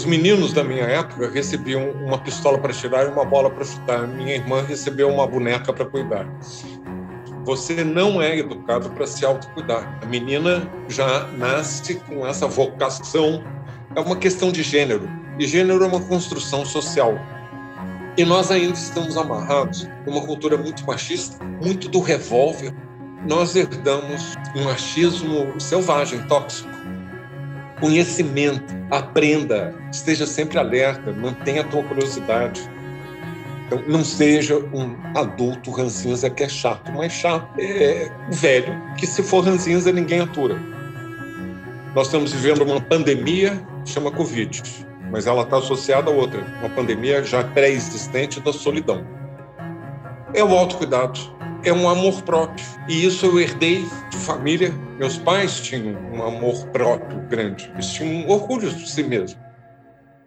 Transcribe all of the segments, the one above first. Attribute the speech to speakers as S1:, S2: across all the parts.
S1: Os meninos da minha época recebiam uma pistola para tirar e uma bola para chutar. Minha irmã recebeu uma boneca para cuidar. Você não é educado para se autocuidar. A menina já nasce com essa vocação. É uma questão de gênero. E gênero é uma construção social. E nós ainda estamos amarrados numa cultura muito machista, muito do revólver. Nós herdamos um machismo selvagem, tóxico. Conhecimento, aprenda, esteja sempre alerta, mantenha a tua curiosidade. Então, não seja um adulto ranzinza que é chato, mas chato é velho, que se for ranzinza ninguém atura. Nós estamos vivendo uma pandemia, chama Covid mas ela está associada a outra, uma pandemia já pré-existente da solidão. É o autocuidado, é um amor próprio. E isso eu herdei de família. Meus pais tinham um amor próprio grande, eles tinham um orgulho de si mesmos.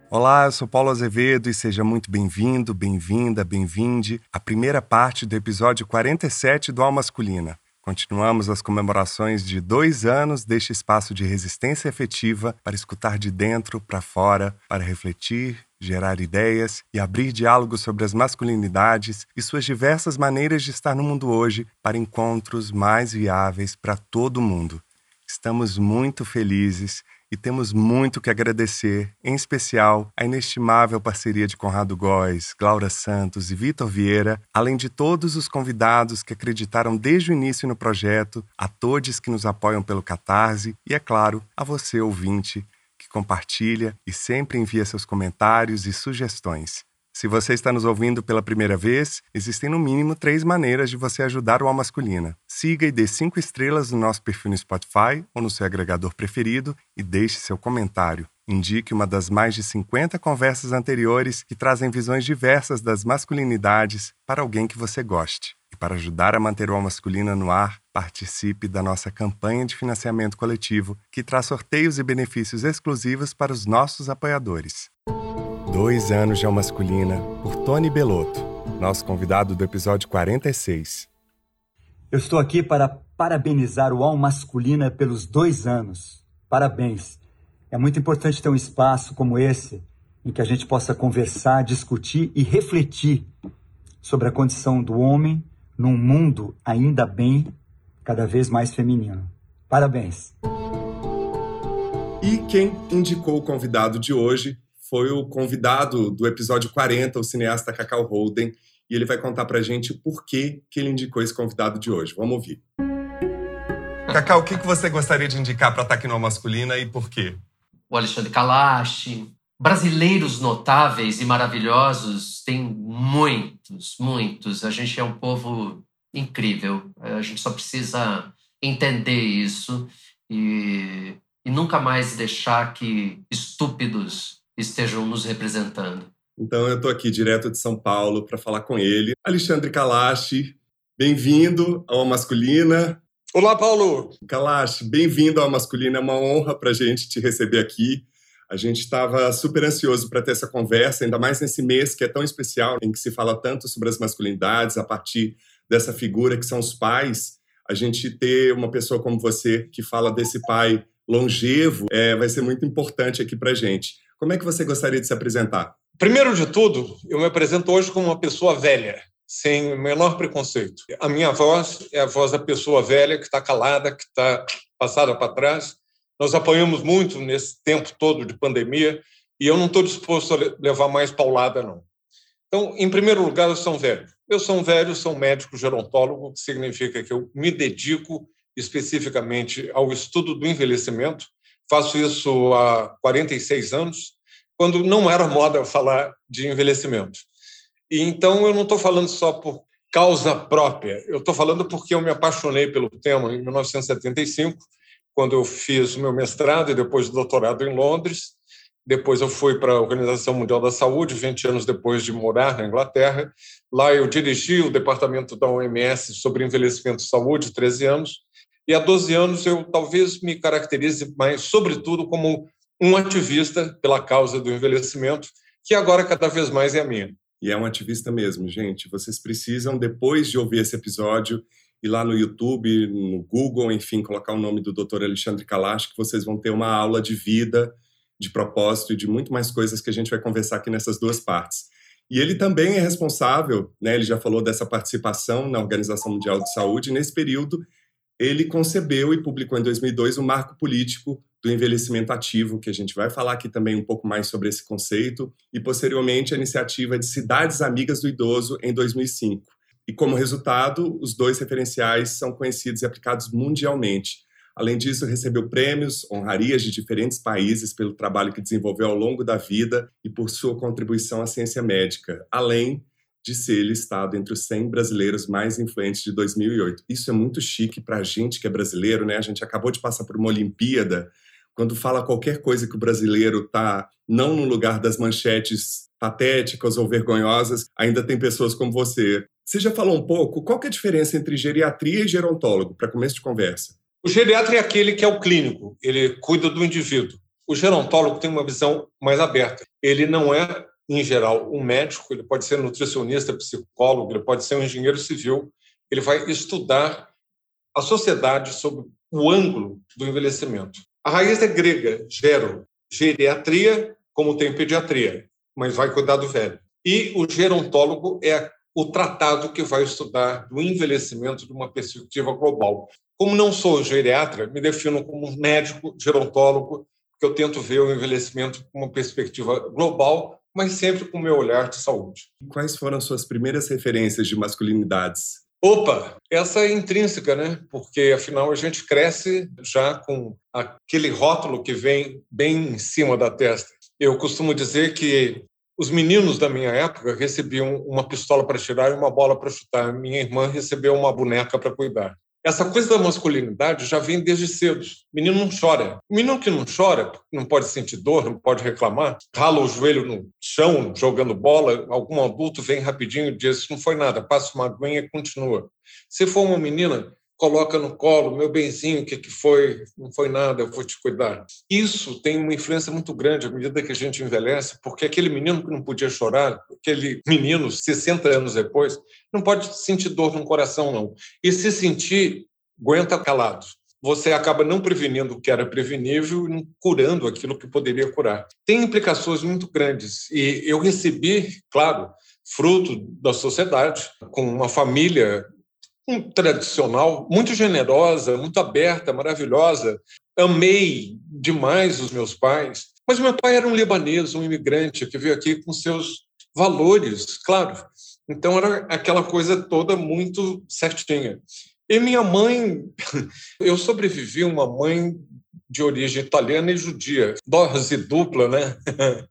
S2: Olá, eu sou Paulo Azevedo e seja muito bem-vindo, bem-vinda, bem-vinde à primeira parte do episódio 47 do Alma Masculina. Continuamos as comemorações de dois anos deste espaço de resistência efetiva para escutar de dentro para fora, para refletir, gerar ideias e abrir diálogos sobre as masculinidades e suas diversas maneiras de estar no mundo hoje para encontros mais viáveis para todo mundo. Estamos muito felizes e temos muito que agradecer, em especial a inestimável parceria de Conrado Góes, Glaura Santos e Vitor Vieira, além de todos os convidados que acreditaram desde o início no projeto, a todos que nos apoiam pelo Catarse e, é claro, a você, ouvinte, compartilha e sempre envia seus comentários e sugestões. Se você está nos ouvindo pela primeira vez, existem no mínimo três maneiras de você ajudar o Al Masculina. Siga e dê cinco estrelas no nosso perfil no Spotify ou no seu agregador preferido e deixe seu comentário. Indique uma das mais de 50 conversas anteriores que trazem visões diversas das masculinidades para alguém que você goste. E para ajudar a manter o Al Masculina no ar, participe da nossa campanha de financiamento coletivo, que traz sorteios e benefícios exclusivos para os nossos apoiadores. Dois anos de Alma Masculina, por Tony Belotto, nosso convidado do episódio 46.
S3: Eu estou aqui para parabenizar o Alma Masculina pelos dois anos. Parabéns. É muito importante ter um espaço como esse em que a gente possa conversar, discutir e refletir sobre a condição do homem num mundo ainda bem cada vez mais feminino. Parabéns.
S2: E quem indicou o convidado de hoje foi o convidado do episódio 40, o cineasta Cacau Holden, e ele vai contar pra gente por que, que ele indicou esse convidado de hoje. Vamos ouvir. Cacau, o que, você gostaria de indicar para Ataque No Masculina e por quê?
S4: O Alexandre Kalash. Brasileiros notáveis e maravilhosos tem muitos, muitos. A gente é um povo incrível. A gente só precisa entender isso e, e nunca mais deixar que estúpidos estejam nos representando.
S2: Então eu estou aqui direto de São Paulo para falar com ele. Alexandre Kalash, bem-vindo ao Masculina.
S1: Olá, Paulo.
S2: Kalash, bem-vindo ao Masculina. É uma honra para a gente te receber aqui. A gente estava super ansioso para ter essa conversa, ainda mais nesse mês que é tão especial, em que se fala tanto sobre as masculinidades a partir dessa figura que são os pais. A gente ter uma pessoa como você que fala desse pai longevo é, vai ser muito importante aqui para a gente. Como é que você gostaria de se apresentar?
S1: Primeiro de tudo, eu me apresento hoje como uma pessoa velha, sem o menor preconceito. A minha voz é a voz da pessoa velha que está calada, que está passada para trás. Nós apanhamos muito nesse tempo todo de pandemia e eu não estou disposto a levar mais paulada, não. Então, em primeiro lugar, eu sou um velho. Eu sou um velho, sou um médico gerontólogo, que significa que eu me dedico especificamente ao estudo do envelhecimento Faço isso há 46 anos, quando não era moda falar de envelhecimento. E então eu não estou falando só por causa própria, eu estou falando porque eu me apaixonei pelo tema em 1975, quando eu fiz o meu mestrado e depois o doutorado em Londres. Depois eu fui para a Organização Mundial da Saúde, 20 anos depois de morar na Inglaterra. Lá eu dirigi o departamento da OMS sobre envelhecimento e saúde, 13 anos. E há 12 anos eu talvez me caracterize mais, sobretudo, como um ativista pela causa do envelhecimento, que agora cada vez mais é a minha.
S2: E é um ativista mesmo, gente. Vocês precisam, depois de ouvir esse episódio, ir lá no YouTube, no Google, enfim, colocar o nome do Dr. Alexandre Kalash, que vocês vão ter uma aula de vida de propósito e de muito mais coisas que a gente vai conversar aqui nessas duas partes. E ele também é responsável, né, ele já falou dessa participação na Organização Mundial de Saúde, nesse período ele concebeu e publicou em 2002 o Marco Político do Envelhecimento Ativo, que a gente vai falar aqui também um pouco mais sobre esse conceito, e posteriormente a iniciativa de Cidades Amigas do Idoso em 2005. E como resultado, os dois referenciais são conhecidos e aplicados mundialmente. Além disso, recebeu prêmios, honrarias de diferentes países pelo trabalho que desenvolveu ao longo da vida e por sua contribuição à ciência médica, além de ser listado entre os 100 brasileiros mais influentes de 2008. Isso é muito chique para a gente que é brasileiro, né? A gente acabou de passar por uma Olimpíada. Quando fala qualquer coisa que o brasileiro está não no lugar das manchetes patéticas ou vergonhosas, ainda tem pessoas como você. Você já falou um pouco, qual é a diferença entre geriatria e gerontólogo, para começo de conversa?
S1: O geriatra é aquele que é o clínico, ele cuida do indivíduo. O gerontólogo tem uma visão mais aberta. Ele não é, em geral, um médico, ele pode ser nutricionista, psicólogo, ele pode ser um engenheiro civil. Ele vai estudar a sociedade sob o ângulo do envelhecimento. A raiz é grega, gero, geriatria, como tem pediatria, mas vai cuidar do velho. E o gerontólogo é o tratado que vai estudar do envelhecimento de uma perspectiva global. Como não sou geriatra, me defino como médico, gerontólogo, porque eu tento ver o envelhecimento com uma perspectiva global, mas sempre com o meu olhar de saúde.
S2: Quais foram as suas primeiras referências de masculinidades?
S1: Opa, essa é intrínseca, né? Porque afinal a gente cresce já com aquele rótulo que vem bem em cima da testa. Eu costumo dizer que os meninos da minha época recebiam uma pistola para tirar e uma bola para chutar. Minha irmã recebeu uma boneca para cuidar. Essa coisa da masculinidade já vem desde cedo. O menino não chora. O menino que não chora, não pode sentir dor, não pode reclamar, rala o joelho no chão jogando bola, algum adulto vem rapidinho e diz: não foi nada, passa uma aguinha e continua. Se for uma menina, coloca no colo, meu benzinho, o que, que foi? Não foi nada, eu vou te cuidar. Isso tem uma influência muito grande à medida que a gente envelhece, porque aquele menino que não podia chorar, aquele menino, 60 anos depois, não pode sentir dor no coração, não. E se sentir, aguenta calado. Você acaba não prevenindo o que era prevenível e curando aquilo que poderia curar. Tem implicações muito grandes. E eu recebi, claro, fruto da sociedade, com uma família um tradicional, muito generosa, muito aberta, maravilhosa. Amei demais os meus pais. Mas meu pai era um libanês, um imigrante que veio aqui com seus valores, claro. Então era aquela coisa toda muito certinha. E minha mãe, eu sobrevivi uma mãe de origem italiana e judia. Dose dupla, né?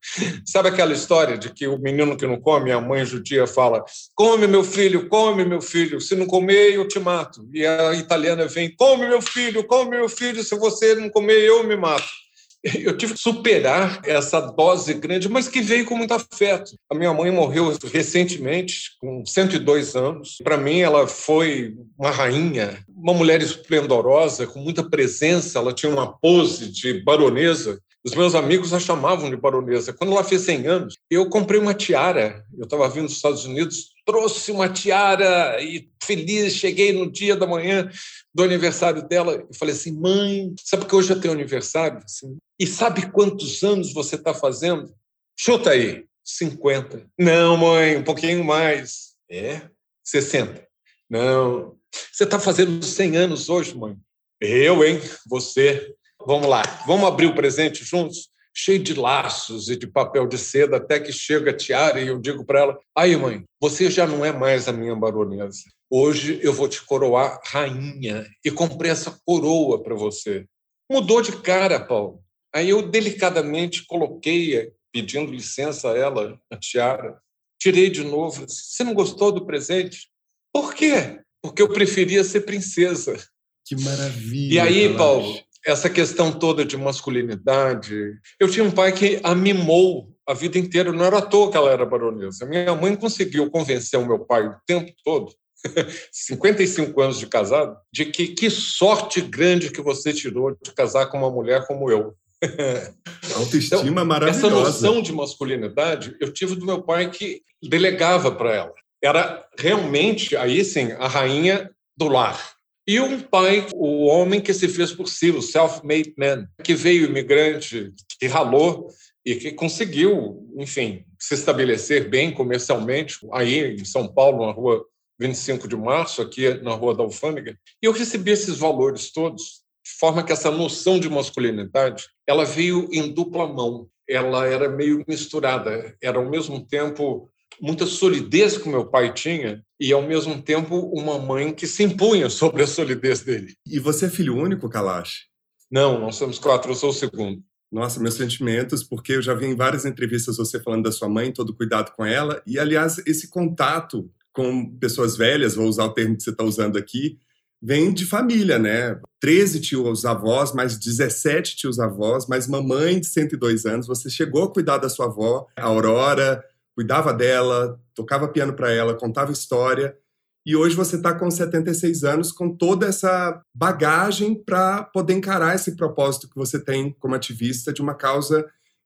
S1: Sabe aquela história de que o menino que não come, a mãe judia fala: come, meu filho, come, meu filho, se não comer, eu te mato. E a italiana vem: come, meu filho, come, meu filho, se você não comer, eu me mato. Eu tive que superar essa dose grande, mas que veio com muito afeto. A minha mãe morreu recentemente, com 102 anos. Para mim, ela foi uma rainha, uma mulher esplendorosa, com muita presença. Ela tinha uma pose de baronesa. Os meus amigos a chamavam de baronesa. Quando ela fez 100 anos, eu comprei uma tiara. Eu estava vindo dos Estados Unidos, trouxe uma tiara e feliz, cheguei no dia da manhã do aniversário dela e falei assim, mãe, sabe que hoje eu tenho aniversário? Assim, e sabe quantos anos você está fazendo? Chuta aí, 50. Não, mãe, um pouquinho mais. É? 60. Não. Você está fazendo 100 anos hoje, mãe? Eu, hein? Você. Vamos lá, vamos abrir o presente juntos? cheio de laços e de papel de seda, até que chega a tiara e eu digo para ela: aí, mãe, você já não é mais a minha baronesa. Hoje eu vou te coroar rainha e comprei essa coroa para você. Mudou de cara, Paulo. Aí eu delicadamente coloquei, pedindo licença a ela, a tiara. Tirei de novo. Você não gostou do presente? Por quê? Porque eu preferia ser princesa.
S2: Que maravilha.
S1: E aí, Paulo, essa questão toda de masculinidade. Eu tinha um pai que a mimou a vida inteira, não era à toa que ela era baronesa. Minha mãe conseguiu convencer o meu pai o tempo todo, 55 anos de casado, de que que sorte grande que você tirou de casar com uma mulher como eu.
S2: Autoestima então, maravilhosa.
S1: Essa noção de masculinidade eu tive do meu pai que delegava para ela. Era realmente, aí sim, a rainha do lar E um pai, o homem que se fez por si, o self-made man, que veio imigrante, que ralou e que conseguiu, enfim, se estabelecer bem comercialmente aí em São Paulo, na rua 25 de março, aqui na Rua da Alfândega. E eu recebi esses valores todos, de forma que essa noção de masculinidade, ela veio em dupla mão. Ela era meio misturada, era ao mesmo tempo muita solidez que meu pai tinha e, ao mesmo tempo, uma mãe que se impunha sobre a solidez dele.
S2: E você é filho único, Kalash?
S1: Não, nós somos quatro, eu sou o segundo.
S2: Nossa, meus sentimentos, porque eu já vi em várias entrevistas você falando da sua mãe, todo cuidado com ela, e aliás, esse contato com pessoas velhas, vou usar o termo que você está usando aqui, vem de família, né? 13 tios avós, mais 17 tios avós, mais mamãe de 102 anos. Você chegou a cuidar da sua avó, a Aurora, cuidava dela, tocava piano para ela, contava história. E hoje você está com 76 anos, com toda essa bagagem para poder encarar esse propósito que você tem como ativista de uma causa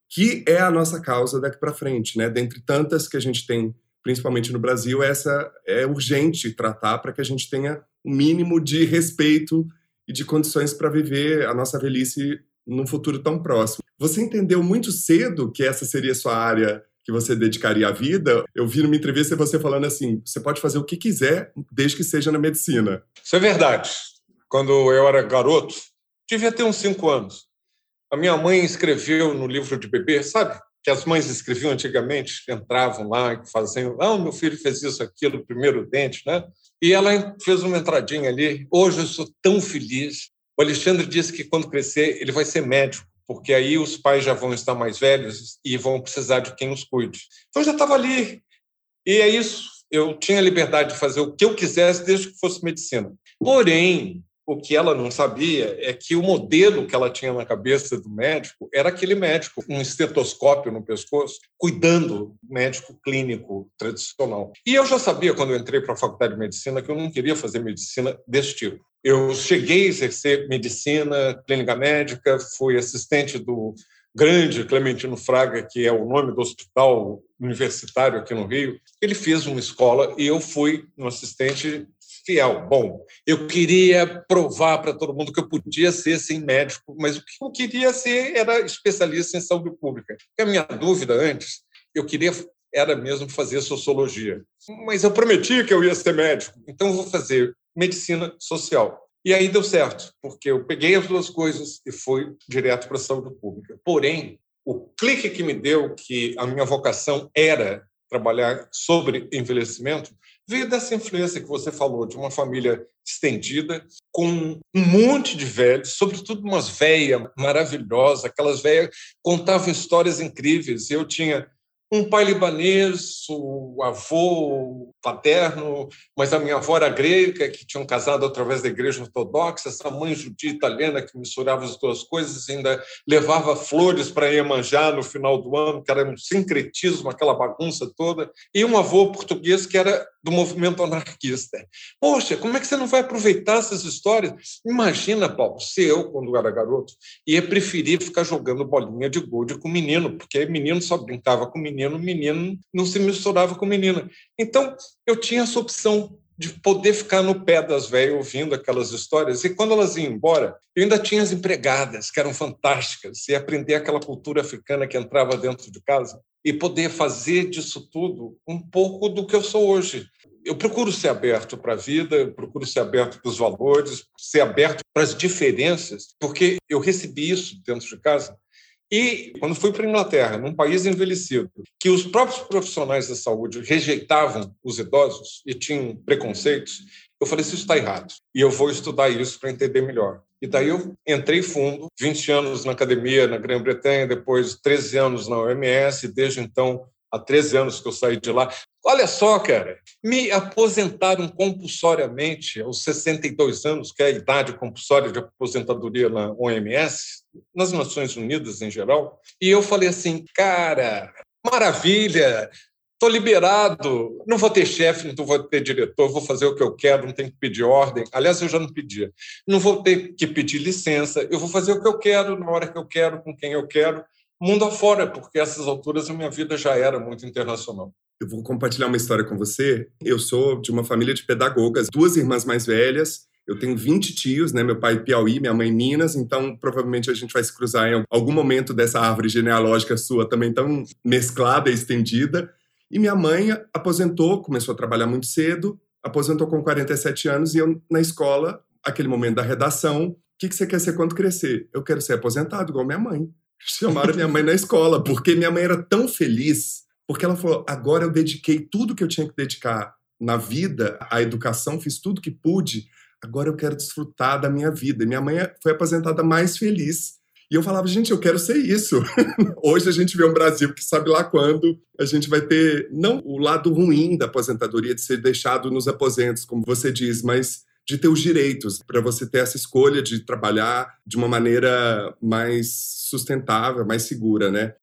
S2: que é a nossa causa daqui para frente, né? Dentre tantas que a gente tem, principalmente no Brasil, essa é urgente tratar para que a gente tenha um mínimo de respeito e de condições para viver a nossa velhice num futuro tão próximo. Você entendeu muito cedo que essa seria a sua área que você dedicaria a vida, eu vi numa entrevista você falando assim: você pode fazer o que quiser, desde que seja na medicina.
S1: Isso é verdade. Quando eu era garoto, devia ter uns cinco anos. A minha mãe escreveu no livro de bebê, sabe? Que as mães escreviam antigamente, entravam lá e faziam, ah, meu filho fez isso, aquilo, primeiro dente, né? E ela fez uma entradinha ali. Hoje eu sou tão feliz. O Alexandre disse que quando crescer ele vai ser médico porque aí os pais já vão estar mais velhos e vão precisar de quem os cuide. Então eu já estava ali. E é isso. Eu tinha liberdade de fazer o que eu quisesse, desde que fosse medicina. Porém, o que ela não sabia é que o modelo que ela tinha na cabeça do médico era aquele médico um estetoscópio no pescoço, cuidando, médico clínico tradicional. E eu já sabia, quando eu entrei para a faculdade de medicina, que eu não queria fazer medicina desse tipo. Eu cheguei a exercer medicina, clínica médica, fui assistente do grande Clementino Fraga, que é o nome do hospital universitário aqui no Rio. Ele fez uma escola e eu fui um assistente fiel. Bom, eu queria provar para todo mundo que eu podia ser sim médico, mas o que eu queria ser era especialista em saúde pública. Porque a minha dúvida antes, eu queria era mesmo fazer sociologia. Mas eu prometi que eu ia ser médico, então eu vou fazer medicina social. E aí deu certo, porque eu peguei as duas coisas e fui direto para a saúde pública. Porém, o clique que me deu que a minha vocação era trabalhar sobre envelhecimento veio dessa influência que você falou, de uma família estendida, com um monte de velhos, sobretudo umas velhas maravilhosas, aquelas velhas contavam histórias incríveis. Eu tinha um pai libanês, o avô paterno, mas a minha avó era grega, que tinham casado através da igreja ortodoxa, essa mãe judia italiana que misturava as duas coisas, ainda levava flores para Iemanjá no final do ano, que era um sincretismo, aquela bagunça toda, e um avô português que era do movimento anarquista. Poxa, como é que você não vai aproveitar essas histórias? Imagina, Paulo, se eu, quando era garoto, ia preferir ficar jogando bolinha de gude com menino, porque menino só brincava com menino, menino não se misturava com menina. Então, eu tinha essa opção de poder ficar no pé das velhas ouvindo aquelas histórias. E quando elas iam embora, eu ainda tinha as empregadas, que eram fantásticas, e aprender aquela cultura africana que entrava dentro de casa e poder fazer disso tudo um pouco do que eu sou hoje eu procuro ser aberto para a vida, procuro ser aberto para os valores, ser aberto para as diferenças, porque eu recebi isso dentro de casa. E quando fui para a Inglaterra, num país envelhecido, que os próprios profissionais da saúde rejeitavam os idosos e tinham preconceitos, eu falei: isso está errado. E eu vou estudar isso para entender melhor. E daí eu entrei fundo, 20 anos na academia na Grã-Bretanha, depois 13 anos na OMS, desde então há 13 anos que eu saí de lá. Olha só, cara, me aposentaram compulsoriamente aos 62 anos, que é a idade compulsória de aposentadoria na OMS, nas Nações Unidas em geral, e eu falei assim, cara, maravilha, estou liberado, não vou ter chefe, não vou ter diretor, vou fazer o que eu quero, não tenho que pedir ordem. Aliás, eu já não pedia. Não vou ter que pedir licença, eu vou fazer o que eu quero, na hora que eu quero, com quem eu quero, mundo afora, porque essas alturas a minha vida já era muito internacional.
S2: Eu vou compartilhar uma história com você. Eu sou de uma família de pedagogas, duas irmãs mais velhas Eu tenho 20 tios, né? Meu pai Piauí, minha mãe Minas, então provavelmente a gente vai se cruzar em algum momento dessa árvore genealógica sua também tão mesclada e estendida. E minha mãe aposentou, começou a trabalhar muito cedo, aposentou com 47 anos e eu na escola, aquele momento da redação, o que, que você quer ser quando crescer? Eu quero ser aposentado, igual minha mãe. Chamaram minha mãe na escola, porque minha mãe era tão feliz, porque ela falou: agora eu dediquei tudo que eu tinha que dedicar na vida, à educação, fiz tudo que pude, agora eu quero desfrutar da minha vida. E minha mãe foi aposentada mais feliz. E eu falava, gente, eu quero ser isso. Hoje a gente vê um Brasil que sabe lá quando a gente vai ter, não o lado ruim da aposentadoria, de ser deixado nos aposentos, como você diz, mas de ter os direitos, para você ter essa escolha de trabalhar de uma maneira mais sustentável, mais segura, né?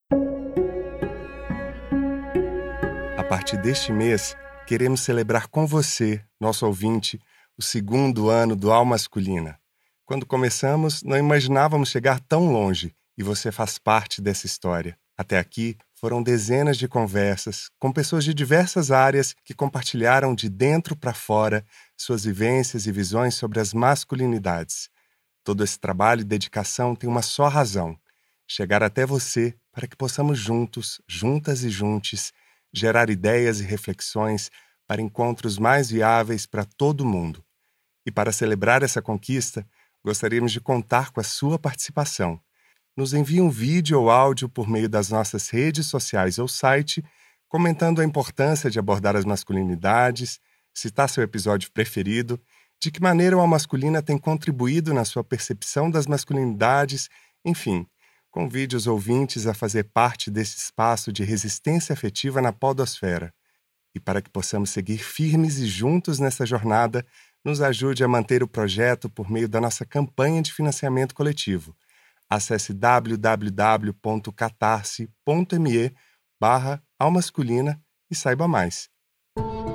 S5: A partir deste mês, queremos celebrar com você, nosso ouvinte, o segundo ano do Alma Masculina. Quando começamos, não imaginávamos chegar tão longe e você faz parte dessa história. Até aqui, foram dezenas de conversas com pessoas de diversas áreas que compartilharam de dentro para fora suas vivências e visões sobre as masculinidades. Todo esse trabalho e dedicação tem uma só razão: chegar até você para que possamos juntos, juntas e juntos, gerar ideias e reflexões para encontros mais viáveis para todo mundo. E para celebrar essa conquista, gostaríamos de contar com a sua participação nos envie um vídeo ou áudio por meio das nossas redes sociais ou site, comentando a importância de abordar as masculinidades, citar seu episódio preferido, de que maneira a masculina tem contribuído na sua percepção das masculinidades, enfim, convide os ouvintes a fazer parte desse espaço de resistência afetiva na podosfera. E para que possamos seguir firmes e juntos nessa jornada, nos ajude a manter o projeto por meio da nossa campanha de financiamento coletivo acesse www.catarse.me barra almasculina e saiba mais.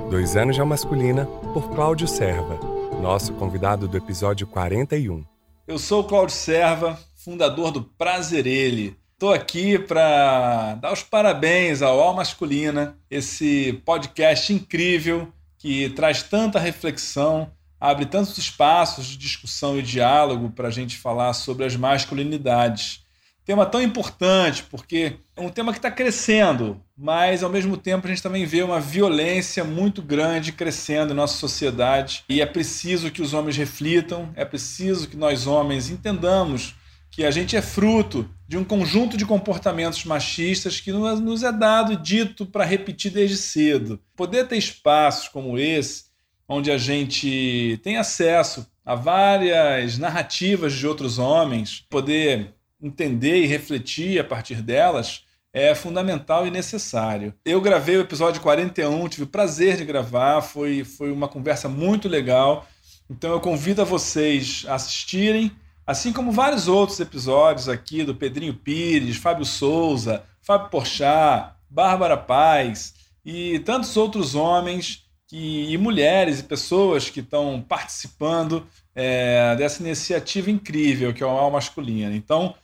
S2: Dois anos de Almasculina, por Cláudio Serva, nosso convidado do episódio 41.
S6: Eu sou o Cláudio Serva, fundador do Prazer Ele. Estou aqui para dar os parabéns ao Al Masculina, esse podcast incrível que traz tanta reflexão abre tantos espaços de discussão e diálogo para a gente falar sobre as masculinidades. Tema tão importante, porque é um tema que está crescendo, mas ao mesmo tempo a gente também vê uma violência muito grande crescendo em nossa sociedade e é preciso que os homens reflitam, é preciso que nós homens entendamos que a gente é fruto de um conjunto de comportamentos machistas que nos é dado e dito para repetir desde cedo. Poder ter espaços como esse onde a gente tem acesso a várias narrativas de outros homens, poder entender e refletir a partir delas é fundamental e necessário. Eu gravei o episódio 41, tive o prazer de gravar, foi, foi uma conversa muito legal. Então eu convido a vocês a assistirem, assim como vários outros episódios aqui do Pedrinho Pires, Fábio Souza, Fábio Porchat, Bárbara Paz e tantos outros homens que, e mulheres e pessoas que estão participando é, dessa iniciativa incrível que é o Al Masculina. Então,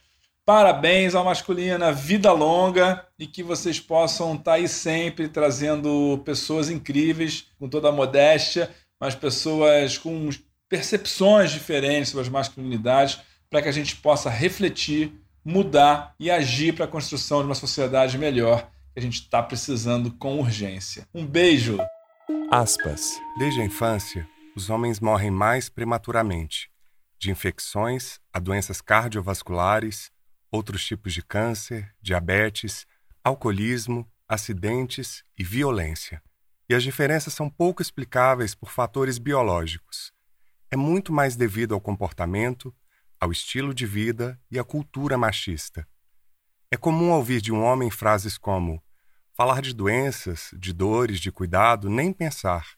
S6: parabéns ao Masculina, vida longa e que vocês possam estar tá aí sempre trazendo pessoas incríveis, com toda a modéstia, mas pessoas com percepções diferentes sobre as masculinidades, para que a gente possa refletir, mudar e agir para a construção de uma sociedade melhor que a gente está precisando com urgência. Um beijo!
S2: Aspas. Desde a infância, os homens morrem mais prematuramente, de infecções a doenças cardiovasculares, outros tipos de câncer, diabetes, alcoolismo, acidentes e violência. E as diferenças são pouco explicáveis por fatores biológicos. É muito mais devido ao comportamento, ao estilo de vida e à cultura machista. É comum ouvir de um homem frases como: Falar de doenças, de dores, de cuidado, nem pensar.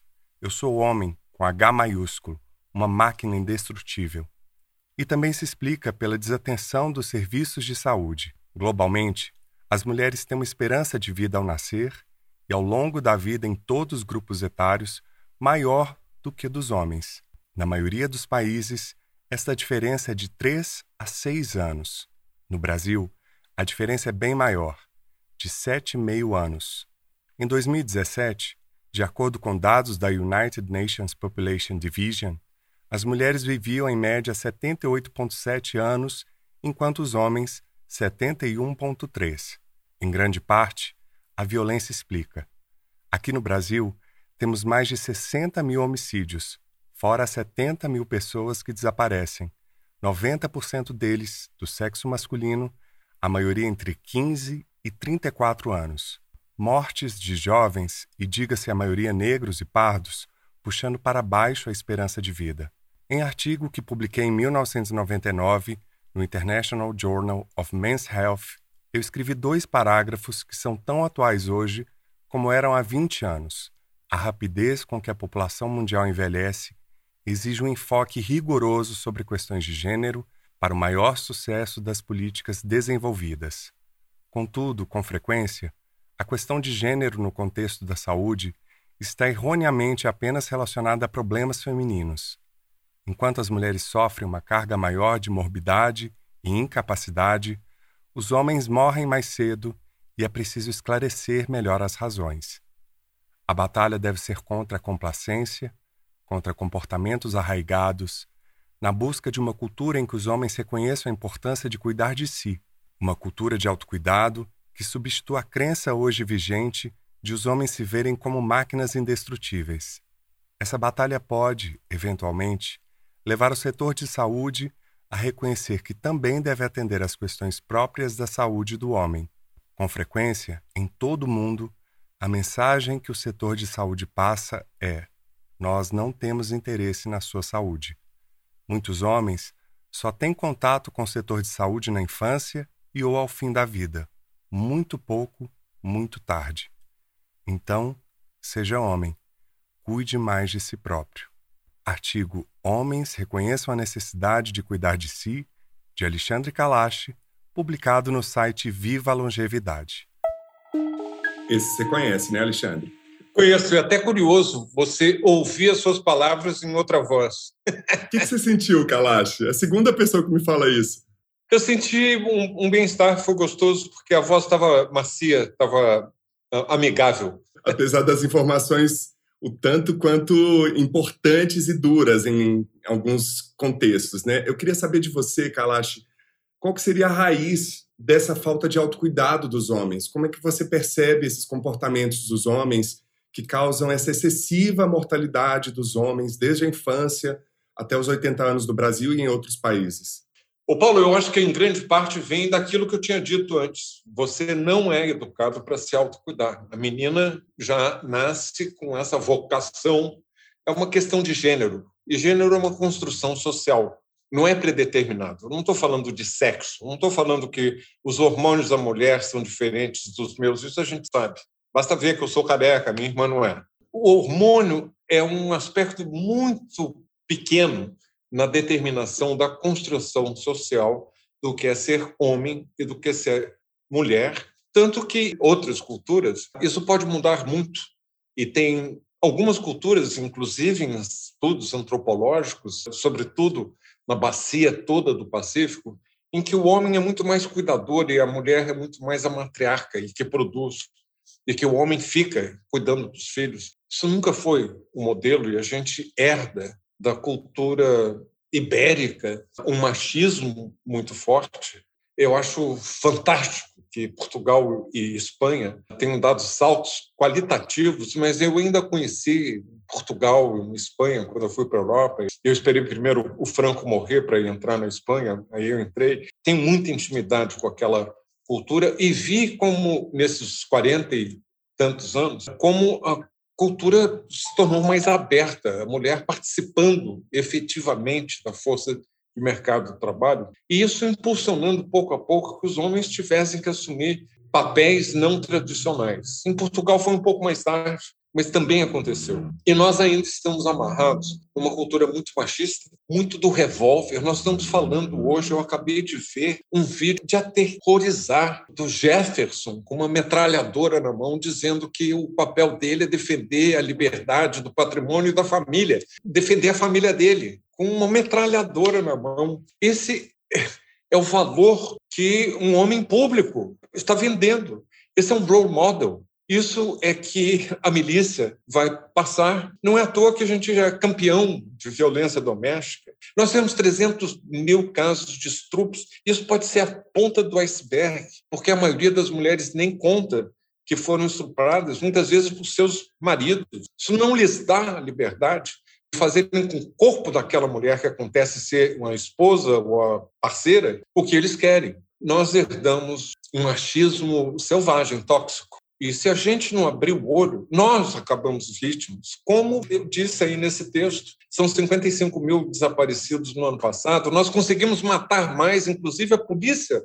S2: Eu sou homem, com H maiúsculo, uma máquina indestrutível. E também se explica pela desatenção dos serviços de saúde. Globalmente, as mulheres têm uma esperança de vida ao nascer e ao longo da vida em todos os grupos etários maior do que dos homens. Na maioria dos países, esta diferença é de 3 a 6 anos. No Brasil, a diferença é bem maior de 7,5 anos. Em 2017, de acordo com dados da United Nations Population Division, as mulheres viviam em média 78,7 anos, enquanto os homens 71,3. Em grande parte, a violência explica. Aqui no Brasil, temos mais de 60 mil homicídios, fora 70 mil pessoas que desaparecem, 90% deles do sexo masculino, a maioria entre 15 e 34 anos. Mortes de jovens, e diga-se a maioria negros e pardos, puxando para baixo a esperança de vida. Em artigo que publiquei em 1999 no International Journal of Men's Health, eu escrevi dois parágrafos que são tão atuais hoje como eram há 20 anos. A rapidez com que a população mundial envelhece exige um enfoque rigoroso sobre questões de gênero para o maior sucesso das políticas desenvolvidas. Contudo, com frequência, a questão de gênero no contexto da saúde está erroneamente apenas relacionada a problemas femininos. Enquanto as mulheres sofrem uma carga maior de morbidade e incapacidade, os homens morrem mais cedo e é preciso esclarecer melhor as razões. A batalha deve ser contra a complacência, contra comportamentos arraigados, na busca de uma cultura em que os homens reconheçam a importância de cuidar de si, uma cultura de autocuidado que substitua a crença hoje vigente de os homens se verem como máquinas indestrutíveis. Essa batalha pode, eventualmente, levar o setor de saúde a reconhecer que também deve atender às questões próprias da saúde do homem. Com frequência, em todo o mundo, a mensagem que o setor de saúde passa é: nós não temos interesse na sua saúde. Muitos homens só têm contato com o setor de saúde na infância e ou ao fim da vida. Muito pouco, muito tarde. Então, seja homem, cuide mais de si próprio. Artigo Homens reconheçam a necessidade de cuidar de si, de Alexandre Kalash, publicado no site Viva a Longevidade.
S7: Esse você conhece, né, Alexandre?
S1: Conheço, é até curioso você ouvir as suas palavras em outra voz.
S7: O que, que, você sentiu, Kalash? É a segunda pessoa que me fala isso.
S1: Eu senti um, um bem-estar, foi gostoso, porque a voz estava macia, estava uh, amigável.
S7: Apesar das informações o tanto quanto importantes e duras em alguns contextos, né? Eu queria saber de você, Kalash, qual que seria a raiz dessa falta de autocuidado dos homens? Como é que você percebe esses comportamentos dos homens que causam essa excessiva mortalidade dos homens desde a infância até os 80 anos do Brasil e em outros países?
S1: O Paulo, eu acho que em grande parte vem daquilo que eu tinha dito antes. Você não é educado para se autocuidar. A menina já nasce com essa vocação. É uma questão de gênero. E gênero é uma construção social. Não é predeterminado. Eu não estou falando de sexo. Não estou falando que os hormônios da mulher são diferentes dos meus. Isso a gente sabe. Basta ver que eu sou careca, minha irmã não é. O hormônio é um aspecto muito pequeno na determinação da construção social do que é ser homem e do que é ser mulher, tanto que outras culturas isso pode mudar muito e tem algumas culturas, inclusive em estudos antropológicos, sobretudo na bacia toda do Pacífico, em que o homem é muito mais cuidador e a mulher é muito mais a matriarca e que produz e que o homem fica cuidando dos filhos. Isso nunca foi o modelo e a gente herda da cultura ibérica, um machismo muito forte. Eu acho fantástico que Portugal e Espanha tenham dado saltos qualitativos, mas eu ainda conheci Portugal e Espanha quando eu fui para a Europa. Eu esperei primeiro o Franco morrer para entrar na Espanha, aí eu entrei. Tenho muita intimidade com aquela cultura e vi como nesses 40 e tantos anos, como a cultura se tornou mais aberta, a mulher participando efetivamente da força de mercado do trabalho, e isso impulsionando pouco a pouco que os homens tivessem que assumir papéis não tradicionais. Em Portugal foi um pouco mais tarde, mas também aconteceu. E nós ainda estamos amarrados numa cultura muito machista, muito do revólver. Nós estamos falando hoje, eu acabei de ver um vídeo de aterrorizar do Jefferson com uma metralhadora na mão, dizendo que o papel dele é defender a liberdade do patrimônio da família, defender a família dele, com uma metralhadora na mão. Esse é o valor que um homem público está vendendo. Esse é um role model Isso é que a milícia vai passar. Não é à toa que a gente já é campeão de violência doméstica. Nós temos 300 mil casos de estupros. Isso pode ser a ponta do iceberg, porque a maioria das mulheres nem conta que foram estupradas, muitas vezes por seus maridos. Isso não lhes dá a liberdade de fazerem com o corpo daquela mulher que acontece ser uma esposa ou a parceira o que eles querem. Nós herdamos um machismo selvagem, tóxico. E se a gente não abrir o olho, nós acabamos vítimas. Como eu disse aí nesse texto, são 55 mil desaparecidos no ano passado. Nós conseguimos matar mais, inclusive a polícia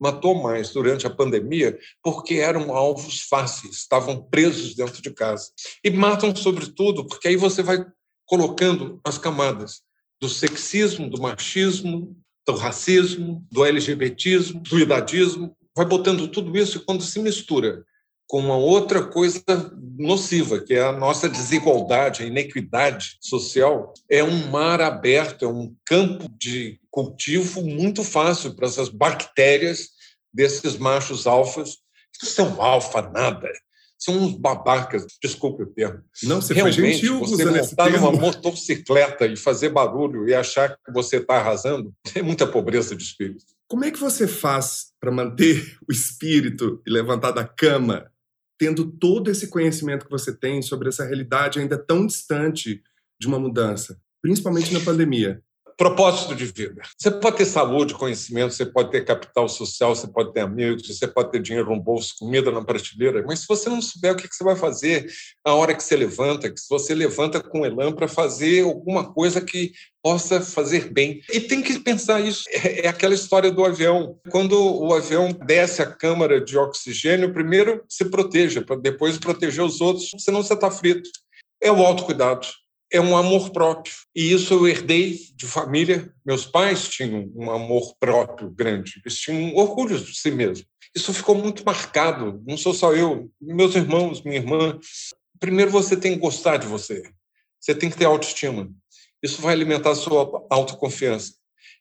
S1: matou mais durante a pandemia porque eram alvos fáceis, estavam presos dentro de casa. E matam, sobretudo, porque aí você vai colocando as camadas do sexismo, do machismo, do racismo, do LGBTismo, do idadismo, vai botando tudo isso e quando se mistura com uma outra coisa nociva, que é a nossa desigualdade, a inequidade social, é um mar aberto, é um campo de cultivo muito fácil para essas bactérias desses machos alfas, que são alfa nada, são uns babacas, desculpe o termo.
S2: Não, você Realmente, foi gentil
S1: você montar numa motocicleta e fazer barulho e achar que você está arrasando, é muita pobreza de espírito.
S2: Como é que você faz para manter o espírito e levantar da cama tendo todo esse conhecimento que você tem sobre essa realidade ainda tão distante de uma mudança, principalmente na pandemia?
S1: Propósito de vida. Você pode ter saúde, conhecimento, você pode ter capital social, você pode ter amigos, você pode ter dinheiro no bolso, comida na prateleira, mas se você não souber o que você vai fazer a hora que você levanta, que se você levanta com elan para fazer alguma coisa que possa fazer bem. E tem que pensar isso. É, é aquela história do avião. Quando o avião desce a câmara de oxigênio, primeiro se proteja, para depois proteger os outros, senão você está frito. É o autocuidado é um amor próprio. E isso eu herdei de família. Meus pais tinham um amor próprio grande, eles tinham orgulho de si mesmos. Isso ficou muito marcado, não sou só eu, meus irmãos, minha irmã. Primeiro você tem que gostar de você, você tem que ter autoestima. Isso vai alimentar a sua autoconfiança.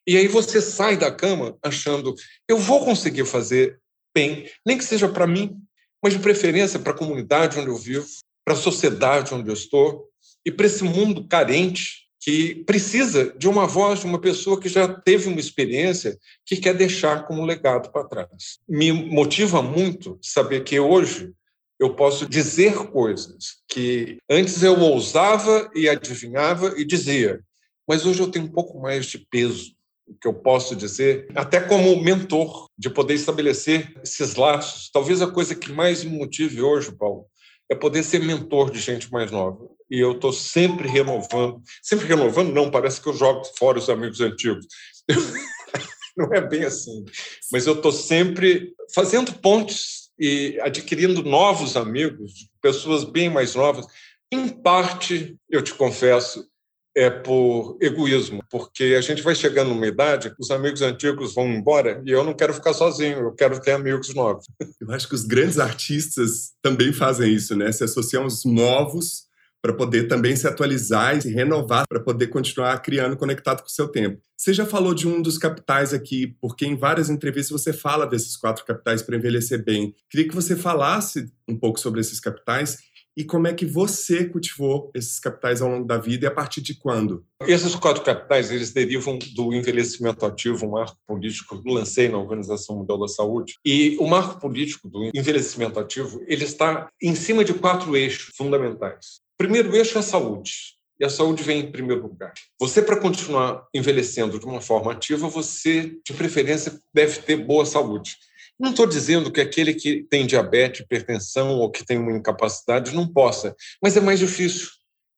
S1: E aí você sai da cama achando, eu vou conseguir fazer bem, nem que seja para mim, mas de preferência para a comunidade onde eu vivo, para a sociedade onde eu estou, e para esse mundo carente que precisa de uma voz de uma pessoa que já teve uma experiência que quer deixar como legado para trás. Me motiva muito saber que hoje eu posso dizer coisas que antes eu ousava e adivinhava e dizia, mas hoje eu tenho um pouco mais de peso que eu posso dizer, até como mentor, de poder estabelecer esses laços. Talvez a coisa que mais me motive hoje, Paulo, é poder ser mentor de gente mais nova. E eu estou sempre renovando. Sempre renovando, não, parece que eu jogo fora os amigos antigos. não é bem assim. Mas eu estou sempre fazendo pontes e adquirindo novos amigos, pessoas bem mais novas. Em parte, eu te confesso, é por egoísmo, porque a gente vai chegando numa idade, os amigos antigos vão embora e eu não quero ficar sozinho, eu quero ter amigos novos.
S2: Eu acho que os grandes artistas também fazem isso, né? Se associam aos novos para poder também se atualizar e se renovar para poder continuar criando conectado com o seu tempo. Você já falou de um dos capitais aqui, porque em várias entrevistas você fala desses quatro capitais para envelhecer bem. Queria que você falasse um pouco sobre esses capitais e como é que você cultivou esses capitais ao longo da vida e a partir de quando?
S1: Esses quatro capitais eles derivam do envelhecimento ativo, um marco político que lancei na Organização Mundial da Saúde. E o marco político do envelhecimento ativo ele está em cima de quatro eixos fundamentais. O primeiro eixo é a saúde. E a saúde vem em primeiro lugar. Você, para continuar envelhecendo de uma forma ativa, você, de preferência, deve ter boa saúde. Não estou dizendo que aquele que tem diabetes, hipertensão ou que tem uma incapacidade não possa, mas é mais difícil.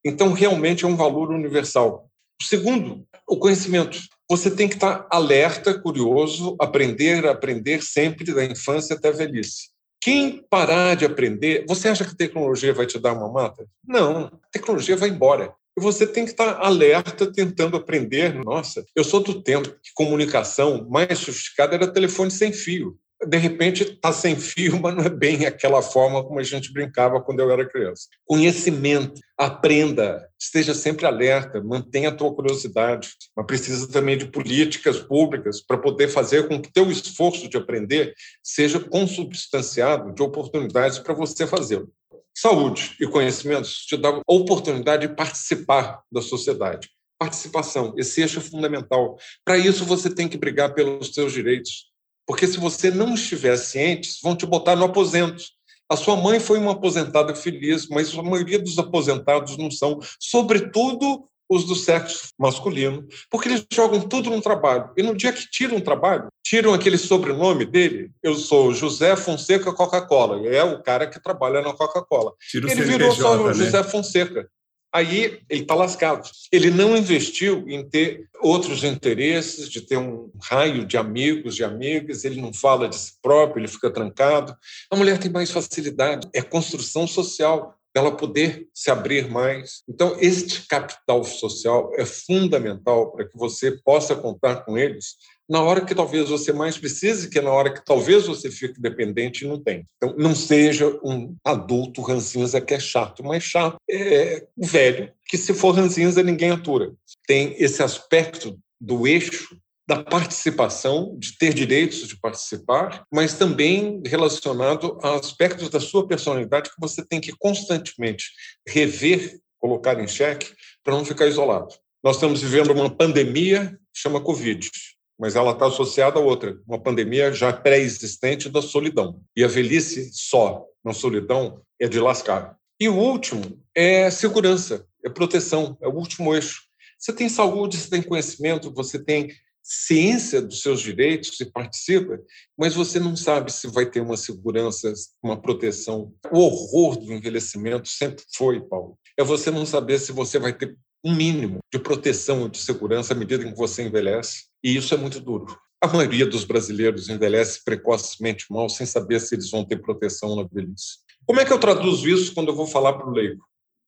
S1: Então, realmente é um valor universal. O segundo, o conhecimento. Você tem que estar alerta, curioso, aprender, aprender sempre da infância até a velhice. Quem parar de aprender, você acha que a tecnologia vai te dar uma mata? Não, a tecnologia vai embora. E você tem que estar alerta, tentando aprender. Nossa, eu sou do tempo que comunicação mais sofisticada era telefone sem fio de repente está sem fio, mas não é bem aquela forma como a gente brincava quando eu era criança. Conhecimento, aprenda, esteja sempre alerta, mantenha a tua curiosidade, mas precisa também de políticas públicas para poder fazer com que teu esforço de aprender seja consubstanciado de oportunidades para você fazê-lo. Saúde e conhecimentos te dão a oportunidade de participar da sociedade. Participação, esse eixo é fundamental. Para isso, você tem que brigar pelos seus direitos. Porque se você não estiver ciente, vão te botar no aposento. A sua mãe foi uma aposentada feliz, mas a maioria dos aposentados não são, sobretudo os do sexo masculino, porque eles jogam tudo no trabalho. E no dia que tiram o trabalho, tiram aquele sobrenome dele. Eu sou José Fonseca Coca-Cola, e é o cara que trabalha na Coca-Cola. Ele virou só né? José Fonseca. Aí ele está lascado. Ele não investiu em ter outros interesses, de ter um raio de amigos, de amigas, ele não fala de si próprio, ele fica trancado. A mulher tem mais facilidade, é construção social ela poder se abrir mais. Então, este capital social é fundamental para que você possa contar com eles na hora que talvez você mais precise, que é na hora que talvez você fique dependente e não tem. Então, não seja um adulto ranzinza que é chato, mas chato é velho, que se for ranzinza ninguém atura. Tem esse aspecto do eixo da participação, de ter direitos de participar, mas também relacionado a aspectos da sua personalidade que você tem que constantemente rever, colocar em xeque, para não ficar isolado. Nós estamos vivendo uma pandemia chama Covid, mas ela está associada a outra, uma pandemia já pré-existente da solidão. E a velhice só na solidão é de lascar. E o último é segurança, é proteção, é o último eixo. Você tem saúde, você tem conhecimento, você tem ciência dos seus direitos e participa, mas você não sabe se vai ter uma segurança, uma proteção. O horror do envelhecimento sempre foi, Paulo. É você não saber se você vai ter um mínimo de proteção e de segurança à medida em que você envelhece. E isso é muito duro. A maioria dos brasileiros envelhece precocemente mal, sem saber se eles vão ter proteção na velhice. Como é que eu traduzo isso quando eu vou falar para o leigo?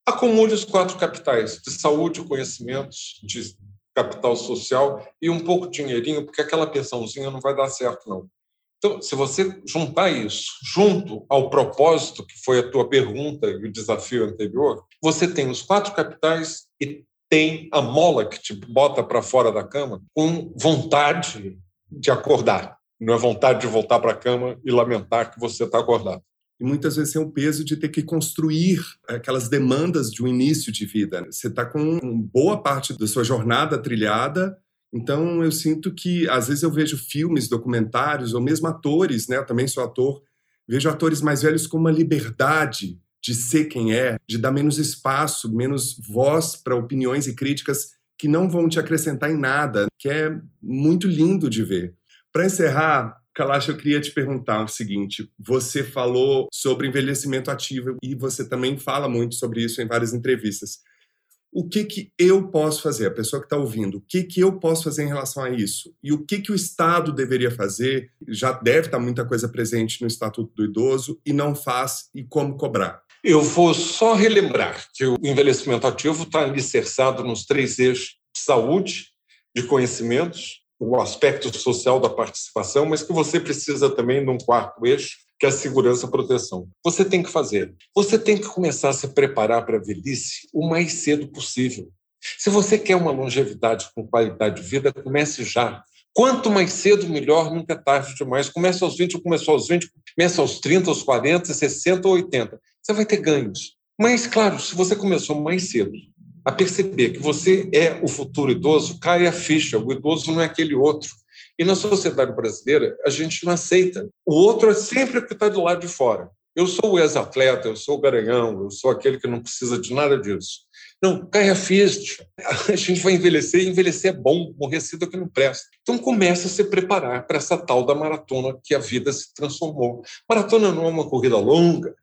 S1: Acumule os quatro capitais de saúde, conhecimentos, de capital social e um pouco de dinheirinho, porque aquela pensãozinha não vai dar certo, não. Então, se você juntar isso junto ao propósito, que foi a tua pergunta e o desafio anterior, você tem os quatro capitais e tem a mola que te bota para fora da cama com vontade de acordar. Não é vontade de voltar para a cama e lamentar que você está acordado
S5: e muitas vezes tem o peso de ter que construir aquelas demandas de um início de vida. Você está com boa parte da sua jornada trilhada, então eu sinto que às vezes eu vejo filmes, documentários ou mesmo atores, né? Eu também sou ator, vejo atores mais velhos com uma liberdade de ser quem é, de dar menos espaço, menos voz para opiniões e críticas que não vão te acrescentar em nada, que é muito lindo de ver. Para encerrar, Kalash, eu queria te perguntar o seguinte: você falou sobre envelhecimento ativo e você também fala muito sobre isso em várias entrevistas. O que que eu posso fazer, a pessoa que está ouvindo, o que que eu posso fazer em relação a isso? E o que que o Estado deveria fazer? Já deve estar muita coisa presente no Estatuto do Idoso e não faz, e como cobrar?
S1: Eu vou só relembrar que o envelhecimento ativo está alicerçado nos três eixos de saúde, de conhecimentos o aspecto social da participação, mas que você precisa também de um quarto eixo, que é a segurança e proteção. Você tem que fazer. Você tem que começar a se preparar para a velhice o mais cedo possível. Se você quer uma longevidade com qualidade de vida, comece já. Quanto mais cedo, melhor, nunca é tarde demais. Comece aos 20, começou aos 20, comece aos 30, aos 40, 60 ou 80. Você vai ter ganhos. Mas, claro, se você começou mais cedo, a perceber que você é o futuro idoso, cai a ficha. O idoso não é aquele outro. E na sociedade brasileira, a gente não aceita. O outro é sempre o que está do lado de fora. Eu sou o ex-atleta, eu sou o garanhão, eu sou aquele que não precisa de nada disso. Não, cai a ficha. A gente vai envelhecer e envelhecer é bom, morrer cedo é que não presta. Então começa a se preparar para essa tal da maratona que a vida se transformou. Maratona não é uma corrida longa,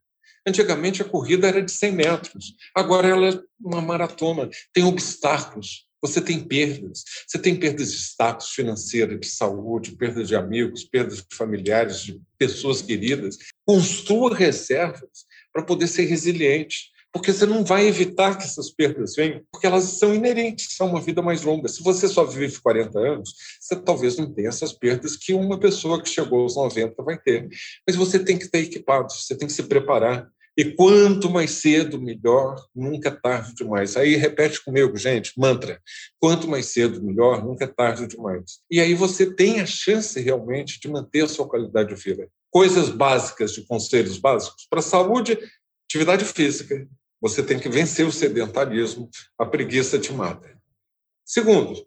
S1: Antigamente a corrida era de 100 metros, agora ela é uma maratona, tem obstáculos, você tem perdas. Você tem perdas de status financeiro, de saúde, perdas de amigos, perdas de familiares, de pessoas queridas. Construa reservas para poder ser resiliente. porque você não vai evitar que essas perdas venham, porque elas são inerentes a uma vida mais longa. Se você só vive 40 anos, você talvez não tenha essas perdas que uma pessoa que chegou aos 90 vai ter. Mas você tem que estar equipado, você tem que se preparar. E quanto mais cedo, melhor, nunca é tarde demais. Aí repete comigo, gente, mantra. Quanto mais cedo, melhor, nunca é tarde demais. E aí você tem a chance realmente de manter a sua qualidade de vida. Coisas básicas, de conselhos básicos. Para a saúde, atividade física. Você tem que vencer o sedentarismo, a preguiça te mata. Segundo,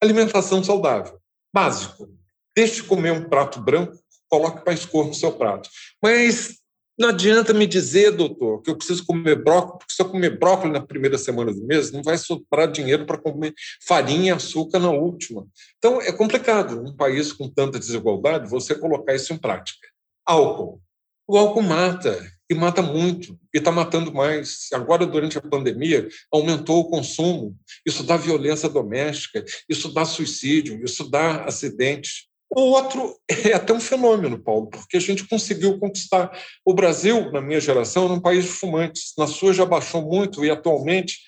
S1: alimentação saudável. Básico. Deixe de comer um prato branco, coloque mais cor no seu prato. Mas não adianta me dizer, doutor, que eu preciso comer brócolis, porque se eu comer brócolis na primeira semana do mês, não vai sobrar dinheiro para comer farinha açúcar na última. Então, é complicado, num país com tanta desigualdade, você colocar isso em prática. Álcool. O álcool mata, e mata muito, e está matando mais. Agora, durante a pandemia, aumentou o consumo. Isso dá violência doméstica, isso dá suicídio, isso dá acidente. O outro é até um fenômeno, Paulo, porque a gente conseguiu conquistar. O Brasil, na minha geração, era um país de fumantes. Na sua já baixou muito e atualmente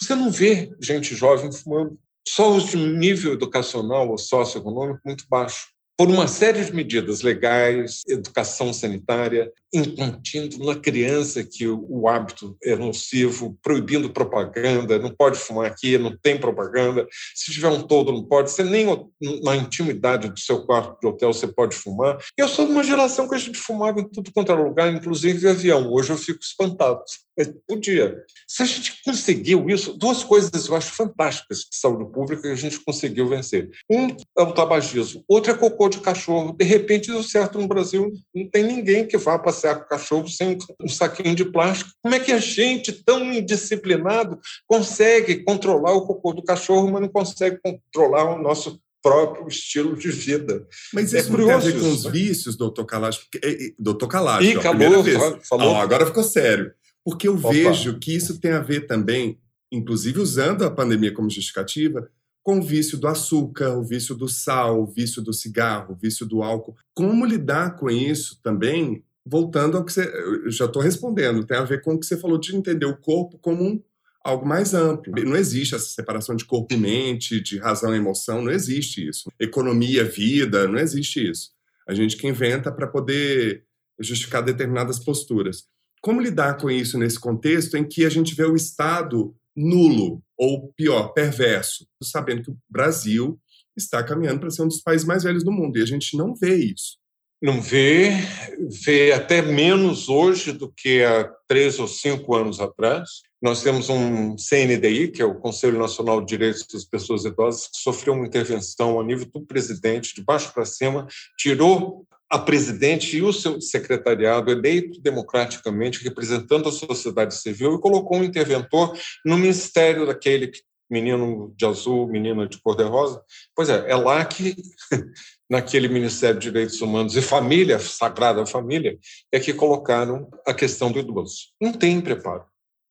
S1: você não vê gente jovem fumando. Só os de nível educacional ou socioeconômico muito baixo por uma série de medidas legais, educação sanitária, incutindo na criança que o, hábito é nocivo, proibindo propaganda, não pode fumar aqui, não tem propaganda. Se tiver um todo, não pode. Você nem na intimidade do seu quarto de hotel você pode fumar. Eu sou de uma geração que a gente fumava em tudo quanto era lugar, inclusive avião. Hoje eu fico espantado. Podia. Se a gente conseguiu isso, duas coisas eu acho fantásticas de saúde pública que a gente conseguiu vencer. Um é o tabagismo, outro é cocô de cachorro. De repente, deu certo no Brasil, não tem ninguém que vá passear com o cachorro sem um saquinho de plástico. Como é que a gente, tão indisciplinado, consegue controlar o cocô do cachorro, mas não consegue controlar o nosso próprio estilo de vida.
S5: Mas é isso é não tem a ver com os né? vícios, doutor Kalash? Doutor Kalash,
S1: Ih, acabou,
S5: falou. Agora ficou sério. Porque eu Opa. vejo que isso tem a ver também, inclusive usando a pandemia como justificativa, com o vício do açúcar, o vício do sal, o vício do cigarro, o vício do álcool. Como lidar com isso também? Voltando ao que você. Eu já estou respondendo, tem a ver com o que você falou de entender o corpo como um, algo mais amplo. Não existe essa separação de corpo e mente, de razão e emoção, não existe isso. Economia, vida, não existe isso. A gente que inventa para poder justificar determinadas posturas. Como lidar com isso nesse contexto em que a gente vê o Estado nulo, ou pior, perverso, sabendo que o Brasil está caminhando para ser um dos países mais velhos do mundo e a gente não vê isso.
S1: Não vê, vê até menos hoje do que há três ou cinco anos atrás. Nós temos um CNDI, que é o Conselho Nacional de Direitos das Pessoas Idosas, que sofreu uma intervenção a nível do presidente, de baixo para cima, tirou a presidente e o seu secretariado eleito democraticamente, representando a sociedade civil, e colocou um interventor no ministério daquele menino de azul, menina de cor-de-rosa. Pois é, é lá que, naquele Ministério de Direitos Humanos e Família, Sagrada Família, é que colocaram a questão do idoso. Não tem preparo.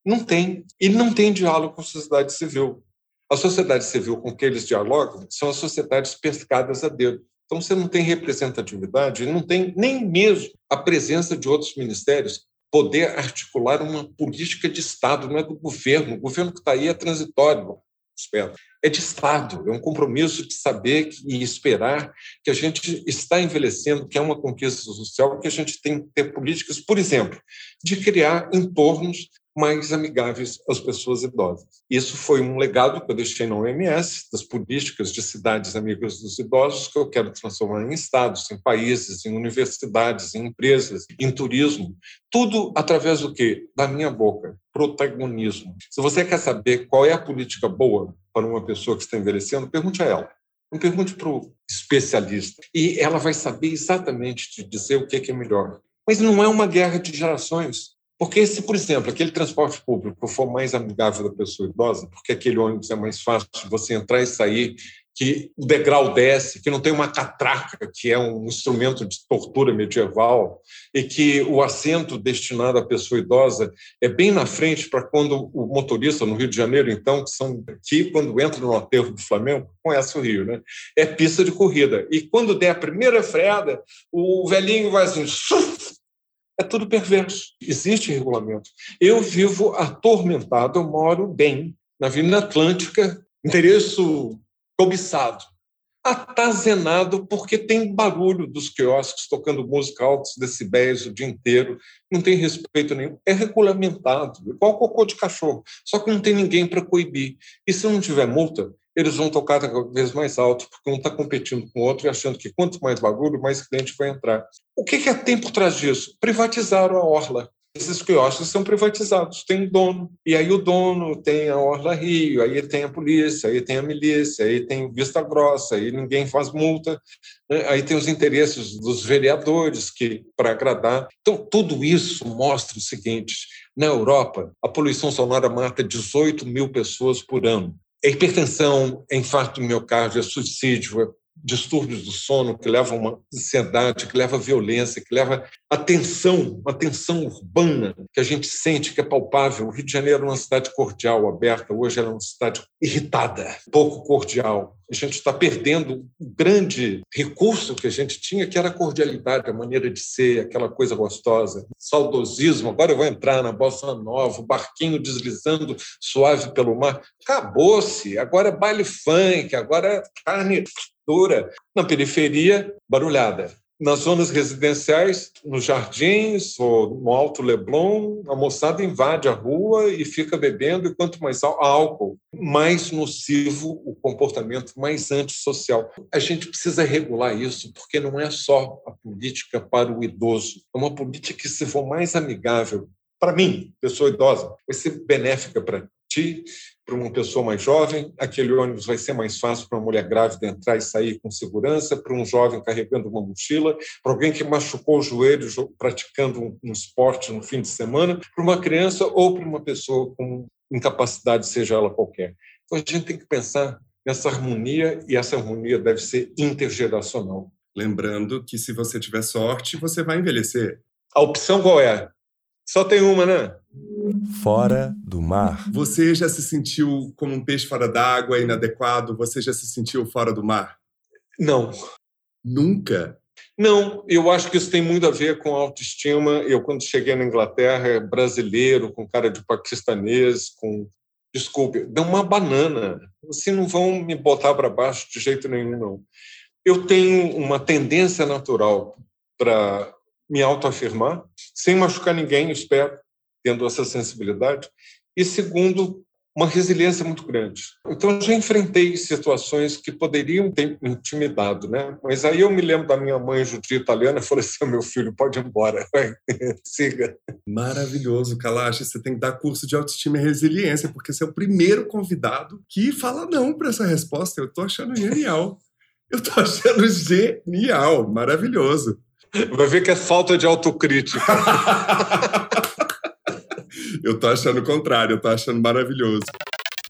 S1: Não tem. E não tem diálogo com a sociedade civil. A sociedade civil com que eles dialogam são as sociedades pescadas a dedo. Então, você não tem representatividade, não tem nem mesmo a presença de outros ministérios poder articular uma política de Estado, não é do governo. O governo que está aí é transitório, espero. É de Estado, é um compromisso de saber e esperar que a gente está envelhecendo, que é uma conquista social, que a gente tem que ter políticas, por exemplo, de criar entornos mais amigáveis às pessoas idosas. Isso foi um legado que eu deixei na OMS, das políticas de cidades amigas dos idosos, que eu quero transformar em estados, em países, em universidades, em empresas, em turismo. Tudo através do quê? Da minha boca. Protagonismo. Se você quer saber qual é a política boa para uma pessoa que está envelhecendo, pergunte a ela. Não pergunte para o especialista. E ela vai saber exatamente te dizer o que é melhor. Mas não é uma guerra de gerações. Porque se, por exemplo, aquele transporte público for mais amigável da pessoa idosa, porque aquele ônibus é mais fácil de você entrar e sair, que o degrau desce, que não tem uma catraca, que é um instrumento de tortura medieval, e que o assento destinado à pessoa idosa é bem na frente para quando o motorista, no Rio de Janeiro, então, que são aqui, quando entra no aterro do Flamengo, conhece o Rio, né? É pista de corrida. E quando der a primeira freada, o velhinho vai assim, É tudo perverso. Existe regulamento. Eu vivo atormentado, eu moro bem na Avenida Atlântica, endereço cobiçado atazenado porque tem barulho dos quiosques tocando música altos decibéis o dia inteiro, não tem respeito nenhum. É regulamentado, igual cocô de cachorro, só que não tem ninguém para coibir. E se não tiver multa, eles vão tocar cada vez mais alto, porque um está competindo com o outro e achando que quanto mais barulho, mais cliente vai entrar. O que, que é tem por trás disso? Privatizaram a orla esses quiosques são privatizados, tem dono. E aí o dono tem a Orla Rio, aí tem a polícia, aí tem a milícia, aí tem Vista Grossa, aí ninguém faz multa, né? aí tem os interesses dos vereadores que para agradar. Então, tudo isso mostra o seguinte: na Europa, a poluição sonora mata 18 mil pessoas por ano. Hipertensão, infarto do miocárdio, é suicídio, distúrbios do sono, que levam a uma ansiedade, que leva a violência, que leva a tensão, uma tensão urbana que a gente sente que é palpável. O Rio de Janeiro é uma cidade cordial, aberta, hoje é uma cidade irritada, pouco cordial. A gente está perdendo o grande recurso que a gente tinha, que era a cordialidade, a maneira de ser, aquela coisa gostosa. Saudosismo, agora eu vou entrar na Bossa Nova, o barquinho deslizando suave pelo mar. Acabou-se, agora é baile funk, agora é carne Na periferia, barulhada nas zonas residenciais, nos jardins ou no Alto Leblon, a moçada invade a rua e fica bebendo, e quanto mais álcool, mais nocivo o comportamento, mais antissocial. A gente precisa regular isso, porque não é só a política para o idoso, é uma política que, se for mais amigável, para mim, pessoa idosa, vai ser benéfica para ti, para uma pessoa mais jovem, aquele ônibus vai ser mais fácil para uma mulher grávida entrar e sair com segurança, para um jovem carregando uma mochila, para alguém que machucou o joelho praticando um esporte no fim de semana, para uma criança ou para uma pessoa com incapacidade, seja ela qualquer. Então a gente tem que pensar nessa harmonia e essa harmonia deve ser intergeracional.
S2: Lembrando que se você tiver sorte, você vai envelhecer.
S1: A opção qual é? Só tem uma, né?
S5: Fora do mar.
S2: Você já se sentiu como um peixe fora d'água, inadequado? Você já se sentiu fora do mar?
S1: Não.
S2: Nunca?
S1: Não, eu acho que isso tem muito a ver com autoestima. Eu, quando cheguei na Inglaterra, brasileiro, com cara de paquistanês, com. Desculpe, dá uma banana. Assim, não vão me botar para baixo de jeito nenhum, não. Eu tenho uma tendência natural para me autoafirmar, sem machucar ninguém, espero, tendo essa sensibilidade. E segundo, uma resiliência muito grande. Então, já enfrentei situações que poderiam ter intimidado, né? Mas aí eu me lembro da minha mãe judia italiana e falei assim: meu filho, pode ir embora, vai, siga.
S2: Maravilhoso, Kalash. Você tem que dar curso de autoestima e resiliência, porque você é o primeiro convidado que fala não para essa resposta. Eu estou achando genial. Eu estou achando genial, maravilhoso.
S1: Vai ver que é falta de autocrítica.
S2: eu tô achando o contrário, eu tô achando maravilhoso.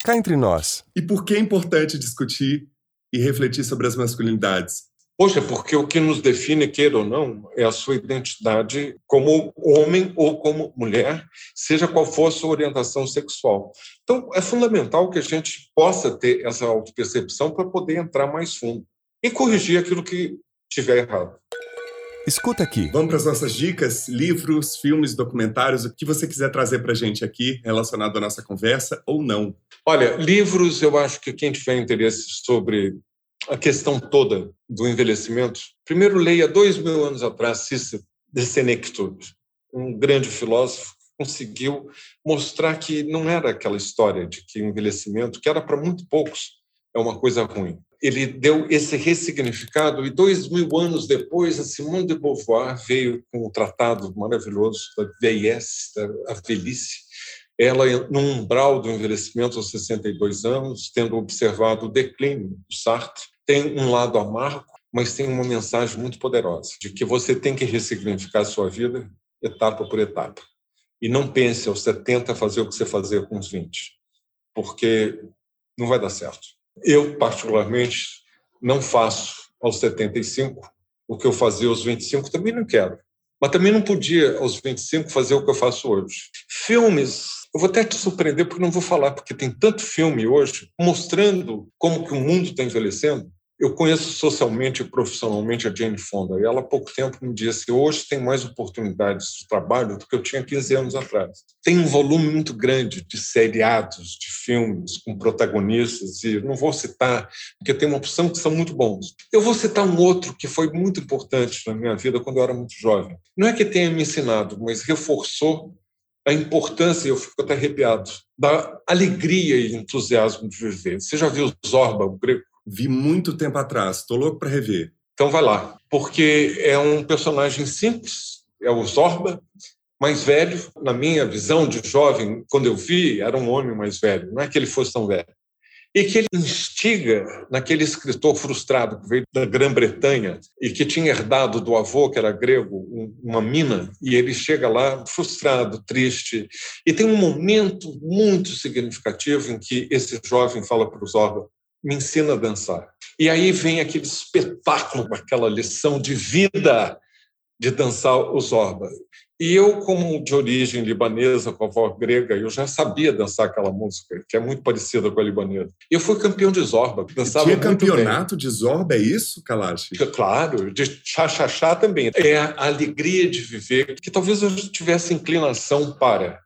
S5: Cá entre nós.
S2: E por que é importante discutir e refletir sobre as masculinidades?
S1: Poxa, porque o que nos define, queira ou não, é a sua identidade como homem ou como mulher, seja qual for a sua orientação sexual. Então, é fundamental que a gente possa ter essa autopercepção para poder entrar mais fundo e corrigir aquilo que tiver errado.
S5: Escuta aqui.
S2: Vamos para as nossas dicas, livros, filmes, documentários, o que você quiser trazer para a gente aqui relacionado à nossa conversa ou não.
S1: Olha, livros, eu acho que quem tiver interesse sobre a questão toda do envelhecimento, primeiro leia dois mil anos atrás Cícero de Senectude, um grande filósofo conseguiu mostrar que não era aquela história de que o envelhecimento, que era para muito poucos, é uma coisa ruim ele deu esse ressignificado e dois mil anos depois a Simone de Beauvoir veio com um tratado maravilhoso da veiesse, da velhice, ela no umbral do envelhecimento aos 62 anos, tendo observado o declínio do Sartre, tem um lado amargo, mas tem uma mensagem muito poderosa de que você tem que ressignificar a sua vida etapa por etapa. E não pense aos 70 fazer o que você fazia com os 20, porque não vai dar certo. Eu, particularmente, não faço aos 75 o que eu fazia aos 25, também não quero. Mas também não podia, aos 25, fazer o que eu faço hoje. Filmes, eu vou até te surpreender, porque não vou falar, porque tem tanto filme hoje mostrando como que o mundo está envelhecendo. Eu conheço socialmente e profissionalmente a Jane Fonda, e ela há pouco tempo me disse: hoje tem mais oportunidades de trabalho do que eu tinha 15 anos atrás. Tem um volume muito grande de seriados, de filmes com protagonistas, e não vou citar, porque tem uma opção que são muito bons. Eu vou citar um outro que foi muito importante na minha vida quando eu era muito jovem. Não é que tenha me ensinado, mas reforçou a importância, eu fico até arrepiado, da alegria e entusiasmo de viver. Você já viu Zorba, o grego?
S2: Vi muito tempo atrás, estou louco para rever.
S1: Então vai lá, porque é um personagem simples, é o Zorba, mais velho. Na minha visão de jovem, quando eu vi, era um homem mais velho, não é que ele fosse tão velho. E que ele instiga naquele escritor frustrado que veio da Grã-Bretanha e que tinha herdado do avô, que era grego, uma mina, e ele chega lá frustrado, triste. E tem um momento muito significativo em que esse jovem fala para o Zorba: me ensina a dançar. E aí vem aquele espetáculo, aquela lição de vida de dançar o Zorba. E eu, como de origem libanesa, com a avó grega, eu já sabia dançar aquela música, que é muito parecida com a libanesa. E eu fui campeão de Zorba. Dançava
S2: Tinha campeonato bem. de Zorba, é isso, Kalash?
S1: Claro, de chá-chá-chá também. É a alegria de viver, que talvez eu tivesse inclinação para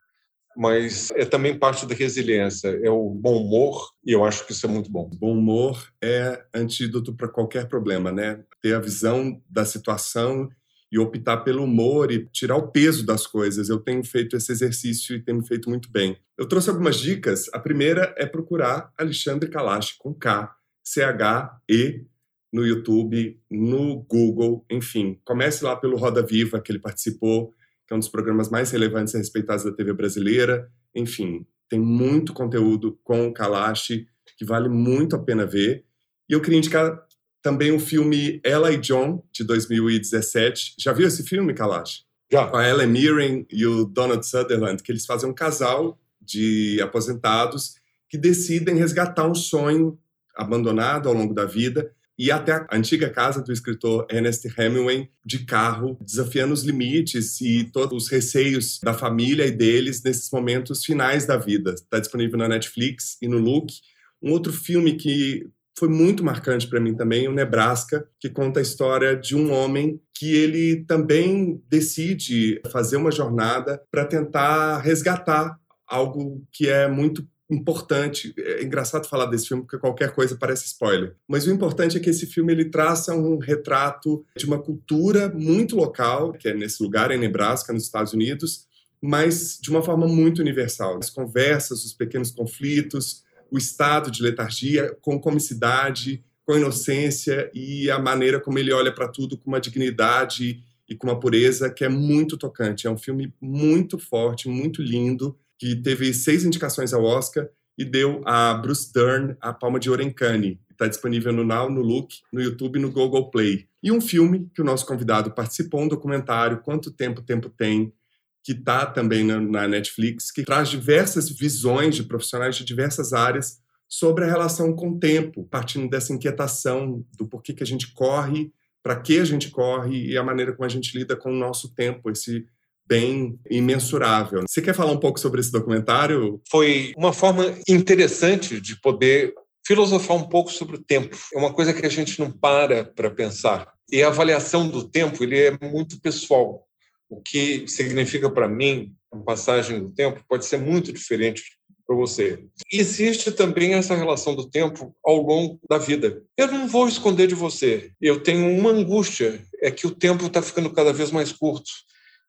S1: mas é também parte da resiliência, é o bom humor, e eu acho que isso é muito bom.
S2: Bom humor é antídoto para qualquer problema, né? Ter a visão da situação e optar pelo humor e tirar o peso das coisas. Eu tenho feito esse exercício e tenho feito muito bem. Eu trouxe algumas dicas. A primeira é procurar Alexandre Kalash com K, C-H-E, no YouTube, no Google, enfim. Comece lá pelo Roda Viva, que ele participou que é um dos programas mais relevantes e respeitados da TV brasileira. Enfim, tem muito conteúdo com o Kalash que vale muito a pena ver. E eu queria indicar também o filme Ella e John, de 2017. Já viu esse filme, Kalash?
S1: Já.
S2: Com a Ellen Mirren e o Donald Sutherland, que eles fazem um casal de aposentados que decidem resgatar um sonho abandonado ao longo da vida e até a antiga casa do escritor Ernest Hemingway de carro, desafiando os limites e todos os receios da família e deles nesses momentos finais da vida. Está disponível na Netflix e no Look. Um outro filme que foi muito marcante para mim também, o Nebraska, que conta a história de um homem que ele também decide fazer uma jornada para tentar resgatar algo que é muito importante. É engraçado falar desse filme porque qualquer coisa parece spoiler. Mas o importante é que esse filme ele traça um retrato de uma cultura muito local, que é nesse lugar em Nebraska, nos Estados Unidos, mas de uma forma muito universal. As conversas, os pequenos conflitos, o estado de letargia com comicidade, com inocência e a maneira como ele olha para tudo com uma dignidade e com uma pureza que é muito tocante. É um filme muito forte, muito lindo que teve seis indicações ao Oscar e deu a Bruce Dern a Palma de Ouro em Cannes. Está disponível no Now, no Look, no YouTube e no Google Play. E um filme que o nosso convidado participou, um documentário, Quanto Tempo Tempo Tem, que está também na, Netflix, que traz diversas visões de profissionais de diversas áreas sobre a relação com o tempo, partindo dessa inquietação do porquê que a gente corre, para que a gente corre e a maneira como a gente lida com o nosso tempo, esse bem imensurável. Você quer falar um pouco sobre esse documentário?
S1: Foi uma forma interessante de poder filosofar um pouco sobre o tempo. É uma coisa que a gente não para para pensar. E a avaliação do tempo ele é muito pessoal. O que significa para mim a passagem do tempo pode ser muito diferente para você. Existe também essa relação do tempo ao longo da vida. Eu não vou esconder de você. Eu tenho uma angústia, é que o tempo está ficando cada vez mais curto.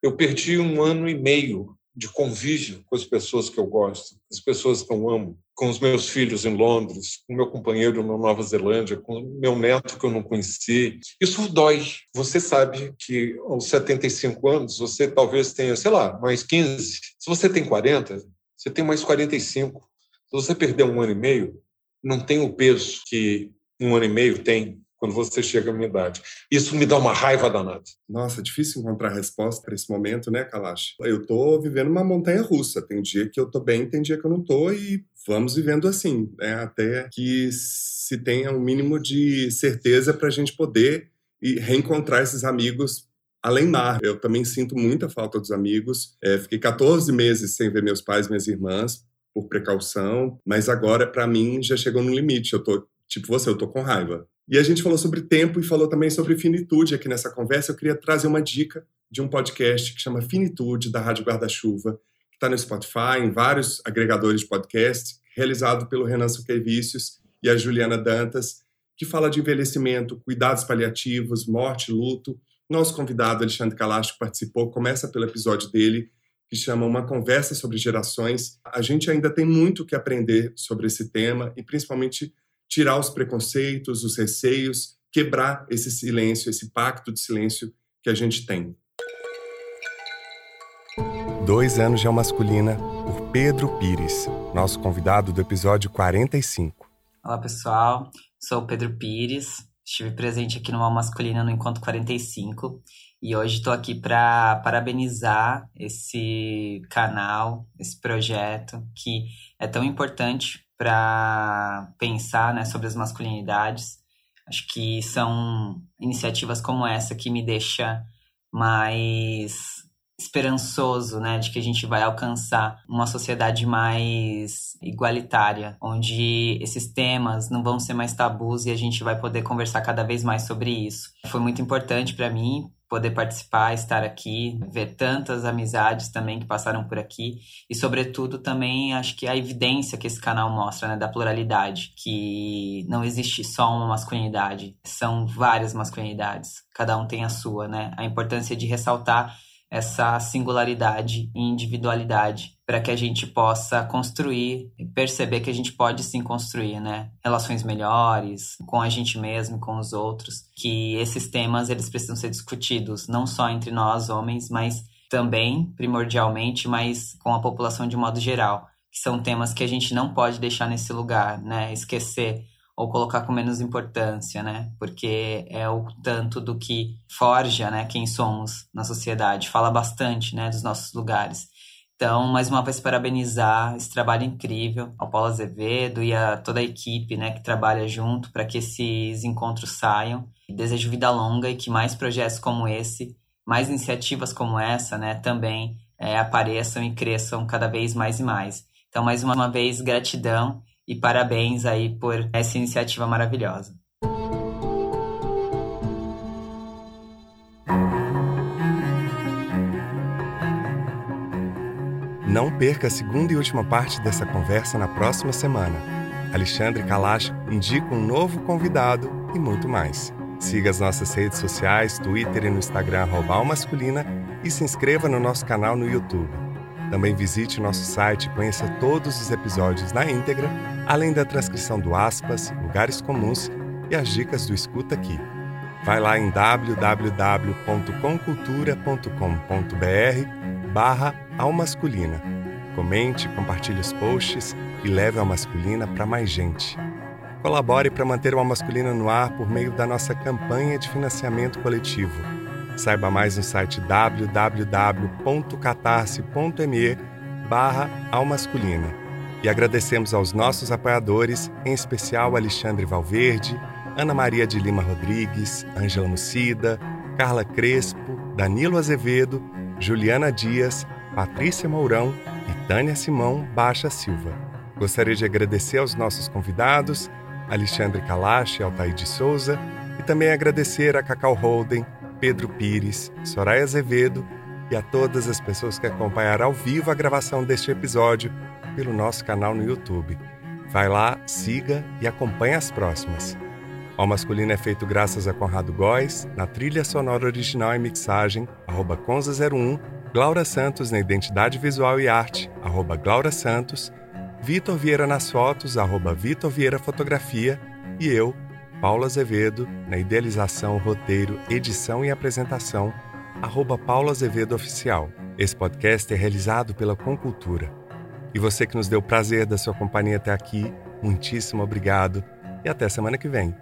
S1: Eu perdi um ano e meio de convívio com as pessoas que eu gosto, as pessoas que eu amo, com os meus filhos em Londres, com meu companheiro na Nova Zelândia, com meu neto que eu não conheci. Isso dói. Você sabe que aos 75 anos você talvez tenha, sei lá, mais 15. Se você tem 40, você tem mais 45. Se você perder um ano e meio, não tem o peso que um ano e meio tem quando você chega à minha idade. Isso me dá uma raiva danada.
S2: Nossa, é difícil encontrar resposta para esse momento, né, Kalash? Eu estou vivendo uma montanha russa. Tem dia que eu estou bem, tem dia que eu não estou e vamos vivendo assim, né? Até que se tenha um mínimo de certeza para a gente poder e reencontrar esses amigos além mar. Eu também sinto muita falta dos amigos. É, fiquei 14 meses sem ver meus pais, minhas irmãs, por precaução, mas agora para mim já chegou no limite. Eu tô tipo você, eu tô com raiva.
S8: E a gente falou sobre tempo e falou também sobre finitude aqui nessa conversa. Eu queria trazer uma dica de um podcast que chama Finitude, da Rádio Guarda-Chuva, que está no Spotify, em vários agregadores de podcast, realizado pelo Renan Suquevicius e a Juliana Dantas, que fala de envelhecimento, cuidados paliativos, morte, luto. Nosso convidado, Alexandre Calacho, participou, começa pelo episódio dele, que chama Uma Conversa sobre Gerações. A gente ainda tem muito que aprender sobre esse tema e, principalmente, tirar os preconceitos, os receios, quebrar esse silêncio, esse pacto de silêncio que a gente tem.
S2: Dois anos de masculina, por Pedro Pires, nosso convidado do episódio 45.
S9: Olá, pessoal. Sou o Pedro Pires. Estive presente aqui no Mal Masculina no Encontro 45 e hoje estou aqui para parabenizar esse canal, esse projeto que é tão importante para pensar né, sobre as masculinidades. Acho que são iniciativas como essa que me deixa mais esperançoso, né, de que a gente vai alcançar uma sociedade mais igualitária, onde esses temas não vão ser mais tabus e a gente vai poder conversar cada vez mais sobre isso. Foi muito importante para mim poder participar, estar aqui, ver tantas amizades também que passaram por aqui e sobretudo também acho que a evidência que esse canal mostra, né, da pluralidade, que não existe só uma masculinidade, são várias masculinidades, cada um tem a sua, né? A importância de ressaltar essa singularidade e individualidade para que a gente possa construir e perceber que a gente pode sim construir, né, relações melhores com a gente mesmo, com os outros, que esses temas eles precisam ser discutidos não só entre nós homens, mas também primordialmente, mas com a população de modo geral, que são temas que a gente não pode deixar nesse lugar, né, esquecer ou colocar com menos importância, né? Porque é o tanto do que forja, né, quem somos na sociedade, fala bastante, né, dos nossos lugares. Então, mais uma vez parabenizar esse trabalho incrível ao Paulo Azevedo e a toda a equipe, né, que trabalha junto para que esses encontros saiam. Desejo vida longa e que mais projetos como esse, mais iniciativas como essa, né, também é, apareçam e cresçam cada vez mais e mais. Então, mais uma vez, gratidão e parabéns aí por essa iniciativa maravilhosa.
S2: Não perca a segunda e última parte dessa conversa na próxima semana. Alexandre Kalash indica um novo convidado e muito mais. Siga as nossas redes sociais, Twitter e no Instagram Masculina e se inscreva no nosso canal no YouTube. Também visite nosso site e conheça todos os episódios na íntegra além da transcrição do aspas, lugares comuns e as dicas do Escuta Aqui. Vai lá em www.comcultura.com.br barra Almasculina. Comente, compartilhe os posts e leve a Masculina para mais gente. Colabore para manter o Almasculina no ar por meio da nossa campanha de financiamento coletivo. Saiba mais no site www.catarse.me barra Almasculina e agradecemos aos nossos apoiadores, em especial Alexandre Valverde, Ana Maria de Lima Rodrigues, Ângela Mucida, Carla Crespo, Danilo Azevedo, Juliana Dias, Patrícia Mourão e Tânia Simão Baixa Silva. Gostaria de agradecer aos nossos convidados, Alexandre Kalash e Altair de Souza, e também agradecer a Cacau Holden, Pedro Pires, Soraya Azevedo e a todas as pessoas que acompanharam ao vivo a gravação deste episódio pelo nosso canal no YouTube. Vai lá, siga e acompanhe as próximas. O Masculino é feito graças a Conrado Góes, na trilha sonora original e mixagem, arroba Conza01, Glaura Santos na identidade visual e arte, arroba Glaura Santos, Vitor Vieira nas fotos, arroba Vitor Vieira Fotografia, e eu, Paulo Azevedo, na idealização, roteiro, edição e apresentação, arroba Paulo Azevedo Oficial. Esse podcast é realizado pela Concultura. E você que nos deu o prazer da sua companhia até aqui, muitíssimo obrigado e até semana que vem.